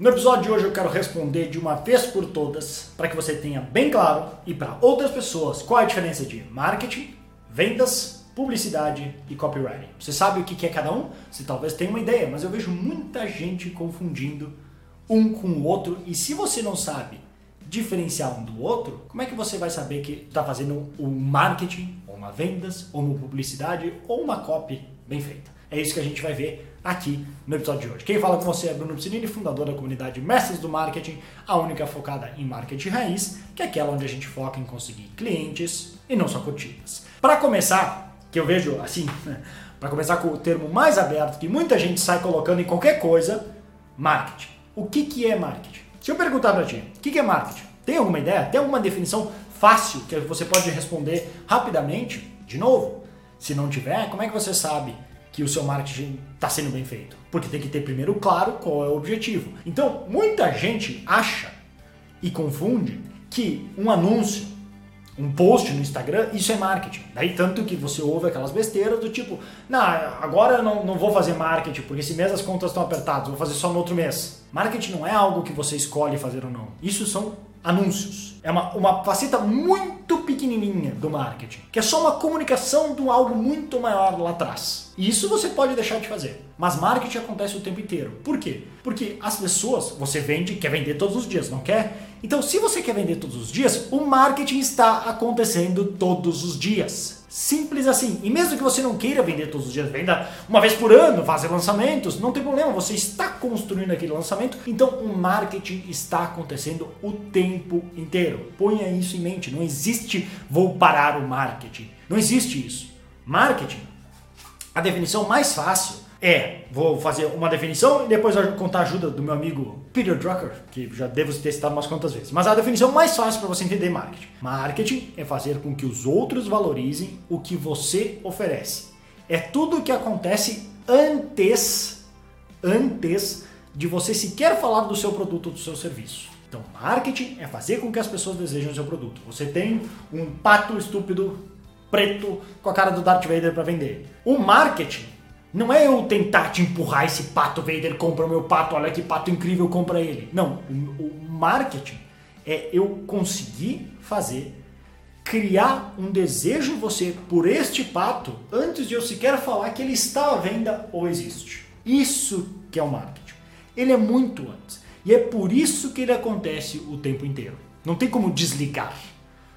No episódio de hoje eu quero responder de uma vez por todas, para que você tenha bem claro e para outras pessoas qual é a diferença de marketing, vendas, publicidade e copywriting. Você sabe o que é cada um? Você talvez tenha uma ideia, mas eu vejo muita gente confundindo um com o outro e se você não sabe diferenciar um do outro, como é que você vai saber que está fazendo um marketing, ou uma vendas, ou uma publicidade, ou uma copy bem feita? É isso que a gente vai ver aqui no episódio de hoje. Quem fala com você é Bruno Piscinini, fundador da comunidade Mestres do Marketing, a única focada em marketing raiz, que é aquela onde a gente foca em conseguir clientes e não só curtidas. Para começar, que eu vejo assim, para começar com o termo mais aberto que muita gente sai colocando em qualquer coisa, marketing. O que, que é marketing? Se eu perguntar para ti, o que, que é marketing? Tem alguma ideia? Tem alguma definição fácil que você pode responder rapidamente? De novo, se não tiver, como é que você sabe que o seu marketing está sendo bem feito. Porque tem que ter primeiro claro qual é o objetivo. Então, muita gente acha e confunde que um anúncio, um post no Instagram, isso é marketing. Daí tanto que você ouve aquelas besteiras do tipo, não, agora eu não, não vou fazer marketing, porque esse mês as contas estão apertadas, vou fazer só no outro mês. Marketing não é algo que você escolhe fazer ou não. Isso são anúncios. É uma, uma faceta muito pequenininha do marketing, que é só uma comunicação de algo muito maior lá atrás. E isso você pode deixar de fazer. Mas marketing acontece o tempo inteiro. Por quê? Porque as pessoas, você vende, quer vender todos os dias, não quer? Então, se você quer vender todos os dias, o marketing está acontecendo todos os dias. Simples assim. E mesmo que você não queira vender todos os dias, venda uma vez por ano, fazer lançamentos, não tem problema, você está construindo aquele lançamento, então o marketing está acontecendo o tempo inteiro. Ponha isso em mente, não existe vou parar o marketing. Não existe isso. Marketing, a definição mais fácil é, vou fazer uma definição e depois contar a ajuda do meu amigo Peter Drucker, que já devo ter citado umas quantas vezes. Mas a definição mais fácil para você entender marketing. Marketing é fazer com que os outros valorizem o que você oferece. É tudo o que acontece antes, antes de você sequer falar do seu produto ou do seu serviço. Então, marketing é fazer com que as pessoas desejem o seu produto. Você tem um pato estúpido preto com a cara do Darth Vader para vender. O marketing não é eu tentar te empurrar esse pato Vader, compra o meu pato, olha que pato incrível, compra ele. Não, o, marketing é eu conseguir fazer, criar um desejo em você por este pato antes de eu sequer falar que ele está à venda ou existe. Isso que é o marketing. Ele é muito antes. E é por isso que ele acontece o tempo inteiro. Não tem como desligar.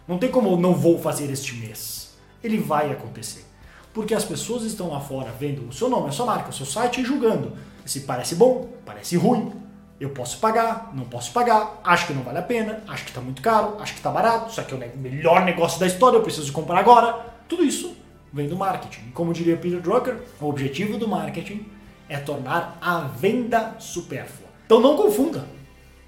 Não tem como não vou fazer este mês. Ele vai acontecer porque as pessoas estão lá fora vendo o seu nome, a sua marca, o seu site e julgando se parece bom, parece ruim, eu posso pagar, não posso pagar, acho que não vale a pena, acho que está muito caro, acho que está barato, isso aqui é o melhor negócio da história, eu preciso comprar agora. Tudo isso vem do marketing. Como diria Peter Drucker, o objetivo do marketing é tornar a venda supérflua. Então não confunda.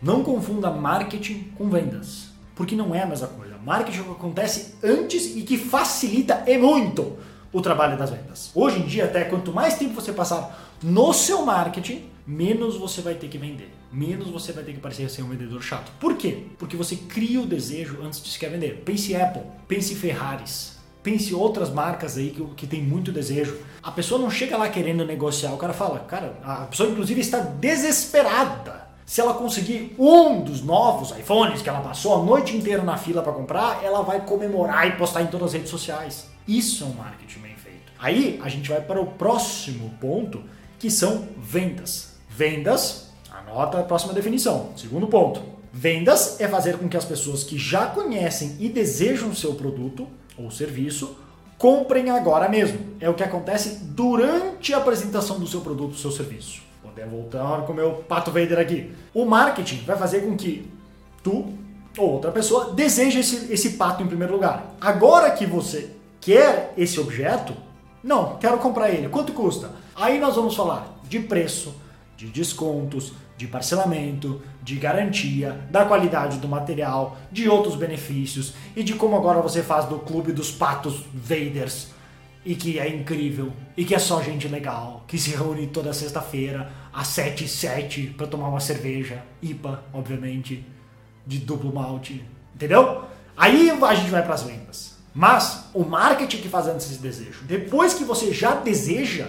Não confunda marketing com vendas, porque não é a mesma coisa. Marketing acontece antes e que facilita e muito o trabalho das vendas. Hoje em dia, até quanto mais tempo você passar no seu marketing, menos você vai ter que vender. Menos você vai ter que parecer ser um vendedor chato. Por quê? Porque você cria o desejo antes de sequer vender. Pense Apple, pense Ferraris, pense outras marcas aí que, que tem muito desejo. A pessoa não chega lá querendo negociar, o cara fala, cara, a pessoa inclusive está desesperada. Se ela conseguir um dos novos iPhones que ela passou a noite inteira na fila para comprar, ela vai comemorar e postar em todas as redes sociais. Isso é um marketing bem feito. Aí a gente vai para o próximo ponto, que são vendas. Vendas, anota a próxima definição. Segundo ponto. Vendas é fazer com que as pessoas que já conhecem e desejam seu produto ou serviço comprem agora mesmo. É o que acontece durante a apresentação do seu produto ou seu serviço. Vou voltar com o meu pato Vader aqui. O marketing vai fazer com que tu ou outra pessoa deseje esse, esse pato em primeiro lugar. Agora que você quer esse objeto? Não, quero comprar ele. Quanto custa? Aí nós vamos falar de preço, de descontos, de parcelamento, de garantia, da qualidade do material, de outros benefícios e de como agora você faz do clube dos patos Vaders e que é incrível e que é só gente legal, que se reúne toda sexta-feira às 7 e 7 para tomar uma cerveja, IPA, obviamente, de duplo malte, entendeu? Aí a gente vai para as vendas. Mas o marketing que faz antes desse desejo. Depois que você já deseja,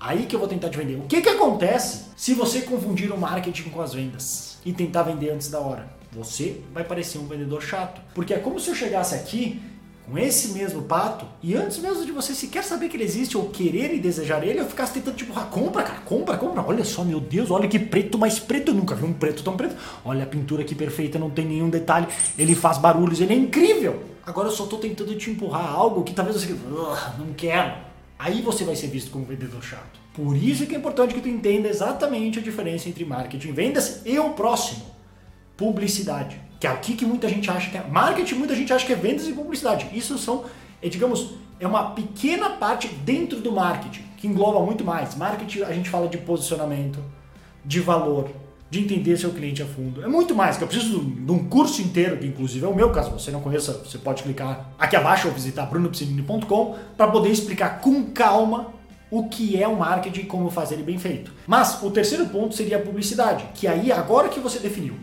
Aí que eu vou tentar te vender. O que, que acontece se você confundir o marketing com as vendas e tentar vender antes da hora? Você vai parecer um vendedor chato. Porque é como se eu chegasse aqui com esse mesmo pato e antes mesmo de você sequer saber que ele existe ou querer e desejar ele, eu ficasse tentando tipo, ah, compra, cara, compra, compra. Olha só, meu Deus, olha que preto mais preto. Eu nunca vi um preto tão preto. Olha a pintura que perfeita, não tem nenhum detalhe. Ele faz barulhos, ele é incrível. Agora eu só estou tentando te empurrar algo que talvez você não quero. Aí você vai ser visto como um vendedor chato. Por isso que é importante que tu entenda exatamente a diferença entre marketing, vendas e o próximo, publicidade. Que é aqui que muita gente acha que é marketing, muita gente acha que é vendas e publicidade. Isso são, é, digamos, é uma pequena parte dentro do marketing, que engloba muito mais. Marketing a gente fala de posicionamento, de valor, de entender seu cliente a fundo. É muito mais, que eu preciso de um curso inteiro, que inclusive é o meu, caso você não conheça, você pode clicar aqui abaixo ou visitar brunopsinini.com para poder explicar com calma o que é o marketing e como fazer ele bem feito. Mas o terceiro ponto seria a publicidade, que aí agora que você definiu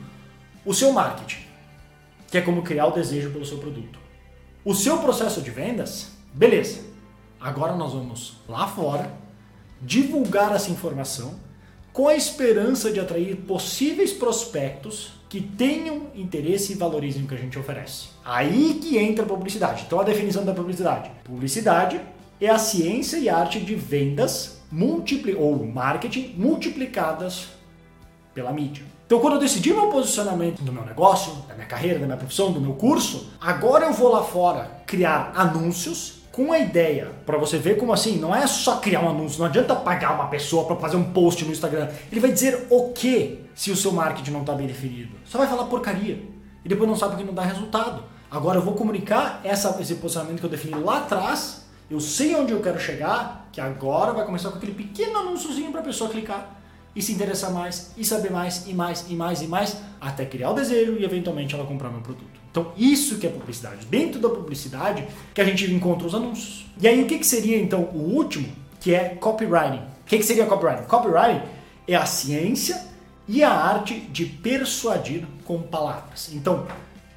o seu marketing, que é como criar o desejo pelo seu produto. O seu processo de vendas, beleza. Agora nós vamos lá fora divulgar essa informação com a esperança de atrair possíveis prospectos que tenham interesse e valorizem o que a gente oferece. Aí que entra a publicidade. Então a definição da publicidade. Publicidade é a ciência e arte de vendas multipli ou marketing multiplicadas pela mídia. Então, quando eu decidi meu posicionamento do meu negócio, da minha carreira, da minha profissão, do meu curso, agora eu vou lá fora criar anúncios com a ideia, para você ver como assim, não é só criar um anúncio, não adianta pagar uma pessoa para fazer um post no Instagram. Ele vai dizer o que se o seu marketing não está bem definido. Só vai falar porcaria e depois não sabe que não dá resultado. Agora eu vou comunicar essa, esse posicionamento que eu defini lá atrás, eu sei onde eu quero chegar, que agora vai começar com aquele pequeno anúnciozinho para a pessoa clicar e se interessar mais, e saber mais, e mais, e mais, e mais, até criar o desejo e eventualmente ela comprar meu produto. Então, isso que é publicidade. Dentro da publicidade que a gente encontra os anúncios. E aí, o que, que seria então o último, que é copywriting? O que, que seria copywriting? Copywriting é a ciência e a arte de persuadir com palavras. Então,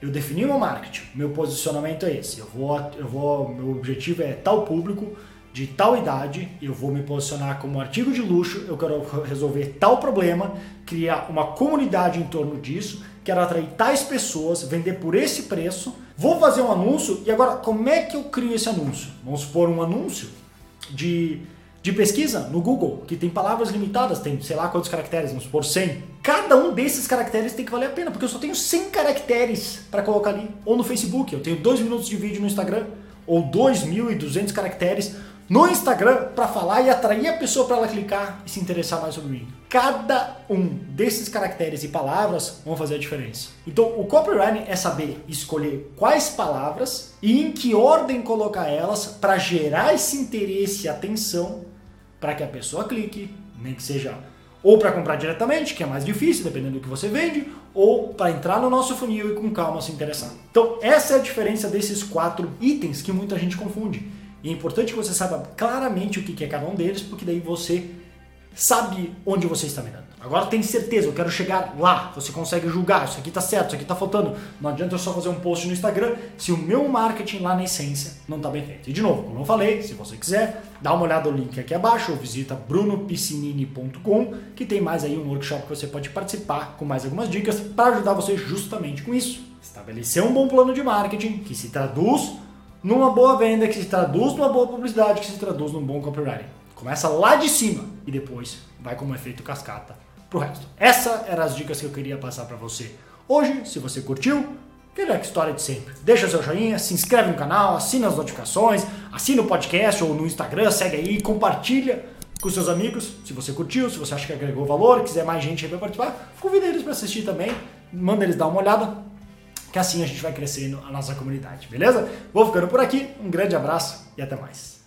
eu defini meu marketing, meu posicionamento é esse. Eu vou, eu vou, meu objetivo é tal público, de tal idade, eu vou me posicionar como artigo de luxo, eu quero resolver tal problema, criar uma comunidade em torno disso, quero atrair tais pessoas, vender por esse preço, vou fazer um anúncio e agora como é que eu crio esse anúncio? Vamos supor um anúncio de, de pesquisa no Google, que tem palavras limitadas, tem sei lá quantos caracteres, vamos supor 100. Cada um desses caracteres tem que valer a pena, porque eu só tenho 100 caracteres para colocar ali. Ou no Facebook, eu tenho 2 minutos de vídeo no Instagram, ou 2.200 caracteres no Instagram para falar e atrair a pessoa para ela clicar e se interessar mais sobre mim. Cada um desses caracteres e palavras vão fazer a diferença. Então, o copywriting é saber escolher quais palavras e em que ordem colocar elas para gerar esse interesse e atenção para que a pessoa clique, nem que seja ou para comprar diretamente, que é mais difícil, dependendo do que você vende, ou para entrar no nosso funil e com calma se interessar. Então, essa é a diferença desses quatro itens que muita gente confunde. E é importante que você saiba claramente o que é cada um deles, porque daí você sabe onde você está mirando. Agora tem certeza, eu quero chegar lá. Você consegue julgar, isso aqui está certo, isso aqui está faltando. Não adianta eu só fazer um post no Instagram se o meu marketing lá na essência não está bem feito. E de novo, como eu falei, se você quiser, dá uma olhada no link aqui abaixo ou visita brunopiscinini.com que tem mais aí um workshop que você pode participar com mais algumas dicas para ajudar você justamente com isso. Estabelecer um bom plano de marketing que se traduz numa boa venda, que se traduz numa boa publicidade, que se traduz num bom copywriting. Começa lá de cima e depois vai como efeito cascata pro resto. Essa eram as dicas que eu queria passar para você. Hoje, se você curtiu, aquela história de sempre. Deixa seu joinha, se inscreve no canal, assina as notificações, assina o podcast ou no Instagram, segue aí, compartilha com seus amigos, se você curtiu, se você acha que agregou valor, quiser mais gente aí para participar, convida eles para assistir também, manda eles dar uma olhada que assim a gente vai crescendo a nossa comunidade, beleza? Vou ficando por aqui, um grande abraço e até mais.